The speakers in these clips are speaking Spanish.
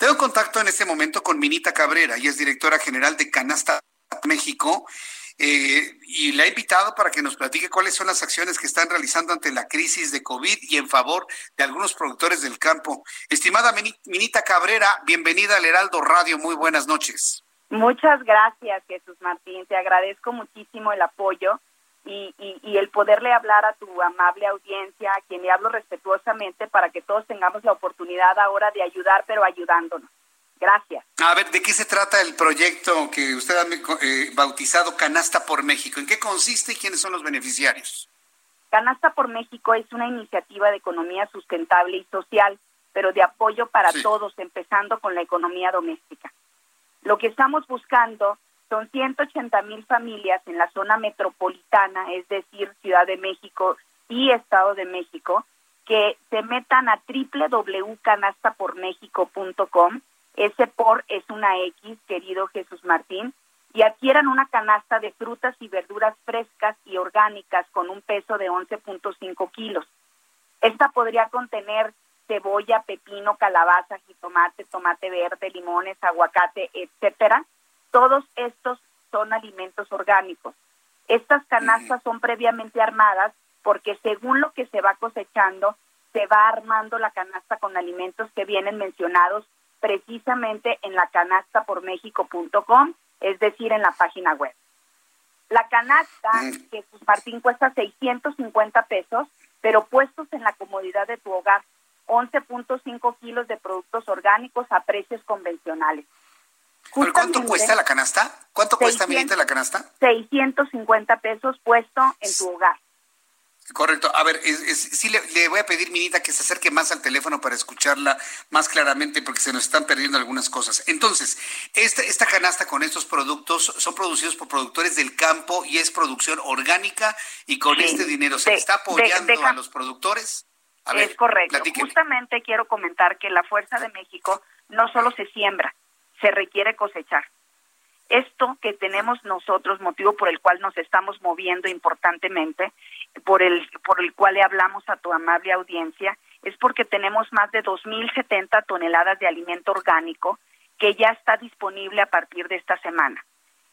Tengo contacto en este momento con Minita Cabrera, y es directora general de Canasta México. Eh, y la he invitado para que nos platique cuáles son las acciones que están realizando ante la crisis de COVID y en favor de algunos productores del campo. Estimada Minita Cabrera, bienvenida al Heraldo Radio, muy buenas noches. Muchas gracias, Jesús Martín. Te agradezco muchísimo el apoyo y, y, el poderle hablar a tu amable audiencia, a quien le hablo respetuosamente, para que todos tengamos la oportunidad ahora de ayudar, pero ayudándonos. Gracias. A ver, ¿de qué se trata el proyecto que usted ha eh, bautizado Canasta por México? ¿En qué consiste y quiénes son los beneficiarios? Canasta por México es una iniciativa de economía sustentable y social, pero de apoyo para todos, empezando con la economía doméstica. Lo que estamos buscando son 180 mil familias en la zona metropolitana, es decir, Ciudad de México y Estado de México, que se metan a www.canastapormexico.com. Ese por es una X, querido Jesús Martín, y adquieran una canasta de frutas y verduras frescas y orgánicas con un peso de 11.5 kilos. Esta podría contener cebolla, pepino, calabaza, jitomate, tomate verde, limones, aguacate, etcétera. Todos estos son alimentos orgánicos. Estas canastas son previamente armadas porque según lo que se va cosechando, se va armando la canasta con alimentos que vienen mencionados precisamente en la canasta por México.com, es decir, en la página web. La canasta, que Martín cuesta 650 pesos, pero puestos en la comodidad de tu hogar 11.5 kilos de productos orgánicos a precios convencionales. ¿Cuánto cuesta la canasta? ¿Cuánto cuesta, Mirita, la canasta? 650 pesos puesto en tu hogar. Correcto. A ver, sí le, voy a pedir, Minita, que se acerque más al teléfono para escucharla más claramente porque se nos están perdiendo algunas cosas. Entonces, esta, esta canasta con estos productos son producidos por productores del campo y es producción orgánica y con este dinero se está apoyando a los productores es correcto. Justamente quiero comentar que la Fuerza de México no solo se siembra, se requiere cosechar. Esto que tenemos nosotros, motivo por el cual nos estamos moviendo importantemente, por el, por el cual le hablamos a tu amable audiencia, es porque tenemos más de 2.070 toneladas de alimento orgánico que ya está disponible a partir de esta semana.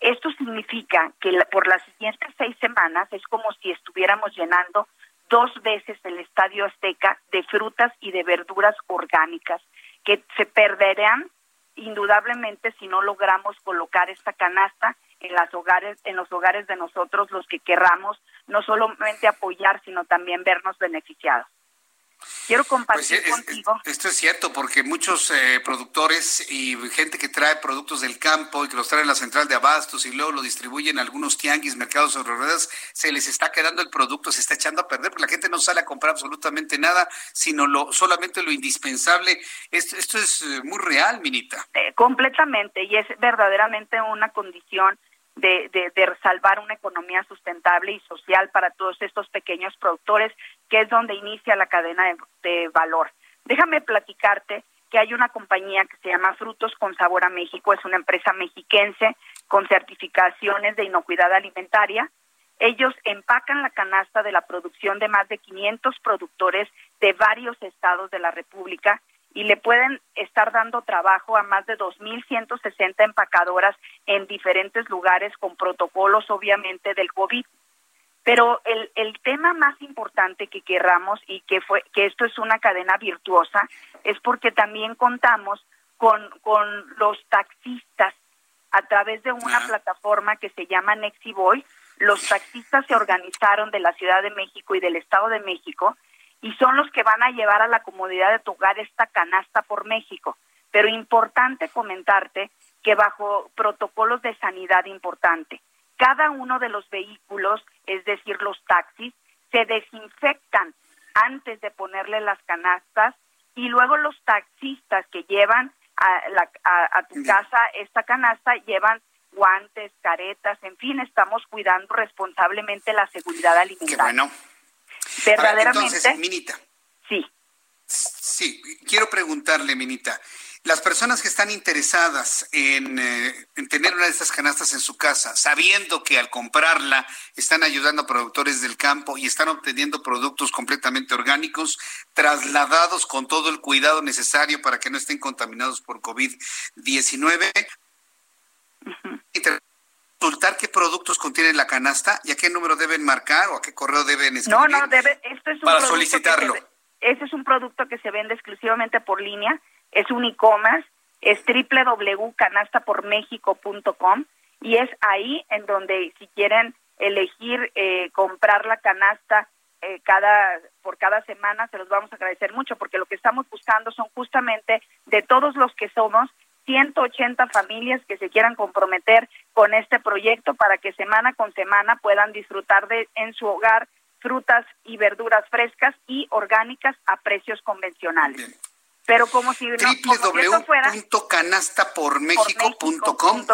Esto significa que por las siguientes seis semanas es como si estuviéramos llenando dos veces el Estadio Azteca de frutas y de verduras orgánicas que se perderán indudablemente si no logramos colocar esta canasta en las hogares en los hogares de nosotros los que querramos no solamente apoyar sino también vernos beneficiados. Quiero pues compartir contigo. esto es cierto, porque muchos eh, productores y gente que trae productos del campo y que los trae en la central de abastos y luego lo distribuyen en algunos tianguis, mercados sobre ruedas, se les está quedando el producto, se está echando a perder, porque la gente no sale a comprar absolutamente nada, sino lo solamente lo indispensable. Esto, esto es eh, muy real, Minita. Eh, completamente, y es verdaderamente una condición de, de, salvar una economía sustentable y social para todos estos pequeños productores, que es donde inicia la cadena de, valor. Déjame platicarte que hay una compañía que se llama Frutos con Sabor a México, es una empresa mexiquense con certificaciones de inocuidad alimentaria. Ellos empacan la canasta de la producción de más de 500 productores de varios estados de la República y le pueden estar dando trabajo a más de 2.160 empacadoras en diferentes lugares con protocolos obviamente del COVID. Pero el, el tema más importante que querramos y que fue que esto es una cadena virtuosa es porque también contamos con, con los taxistas a través de una plataforma que se llama Nexiboy. Los taxistas se organizaron de la Ciudad de México y del Estado de México y son los que van a llevar a la comodidad de tu hogar esta canasta por México. Pero importante comentarte que bajo protocolos de sanidad importante, cada uno de los vehículos, es decir, los taxis, se desinfectan antes de ponerle las canastas y luego los taxistas que llevan a, la, a, tu casa esta canasta llevan guantes, caretas, en fin, estamos cuidando responsablemente la seguridad alimentaria. Qué bueno. Verdaderamente. entonces, Minita. Sí. Sí, quiero preguntarle, Minita, las personas que están interesadas en, eh, en, tener una de estas canastas en su casa, sabiendo que al comprarla están ayudando a productores del campo y están obteniendo productos completamente orgánicos, trasladados con todo el cuidado necesario para que no estén contaminados por COVID-19, consultar qué productos contiene la canasta y a qué número deben marcar o a qué correo deben escribir. No, no, debe, esto es un para solicitarlo. Este es un producto que se vende exclusivamente por línea es un e-commerce, es www.canastapormexico.com y es ahí en donde si quieren elegir eh, comprar la canasta eh, cada por cada semana se los vamos a agradecer mucho porque lo que estamos buscando son justamente de todos los que somos 180 familias que se quieran comprometer con este proyecto para que semana con semana puedan disfrutar de en su hogar frutas y verduras frescas y orgánicas a precios convencionales. Pero como si no www.canastapormexico.com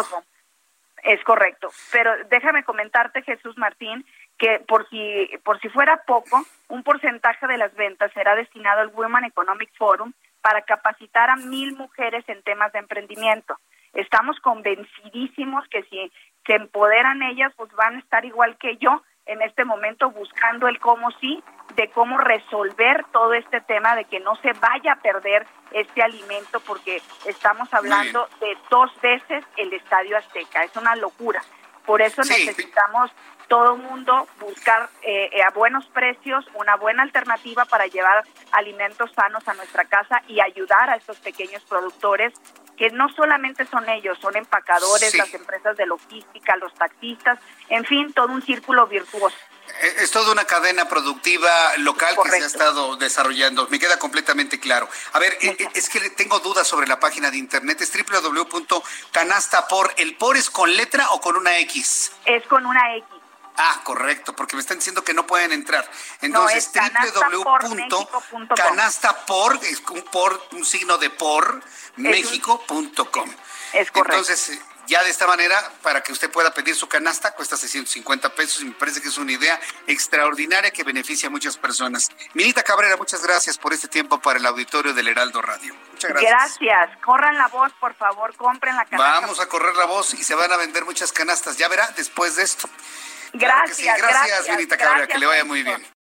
es correcto. Pero déjame comentarte Jesús Martín que por si por si fuera poco un porcentaje de las ventas será destinado al Women Economic Forum para capacitar a mil mujeres en temas de emprendimiento. Estamos convencidísimos que si se empoderan ellas pues van a estar igual que yo en este momento buscando el cómo sí, de cómo resolver todo este tema de que no se vaya a perder este alimento porque estamos hablando de dos veces el Estadio Azteca, es una locura. Por eso necesitamos todo mundo buscar eh, a buenos precios una buena alternativa para llevar alimentos sanos a nuestra casa y ayudar a estos pequeños productores que no solamente son ellos, son empacadores, las empresas de logística, los taxistas, en fin, todo un círculo virtuoso. Eh, es toda una cadena productiva local que se ha estado desarrollando. Me queda completamente claro. A ver, eh, eh, es que tengo dudas sobre la página de internet. Es www.canastapor. ¿El por es con letra o con una X? Es con una X. Ah, correcto, porque me están diciendo que no pueden entrar. Entonces, no, www.canastapor, es un por, un signo de por, méxico.com. Es correcto. Entonces, ya de esta manera, para que usted pueda pedir su canasta, cuesta 650 pesos y me parece que es una idea extraordinaria que beneficia a muchas personas. Milita Cabrera, muchas gracias por este tiempo para el auditorio del Heraldo Radio. Muchas gracias. Gracias. Corran la voz, por favor, compren la canasta. Vamos a correr la voz y se van a vender muchas canastas. Ya verá después de esto. Gracias, gracias, Milita Cabrera, que le vaya muy bien.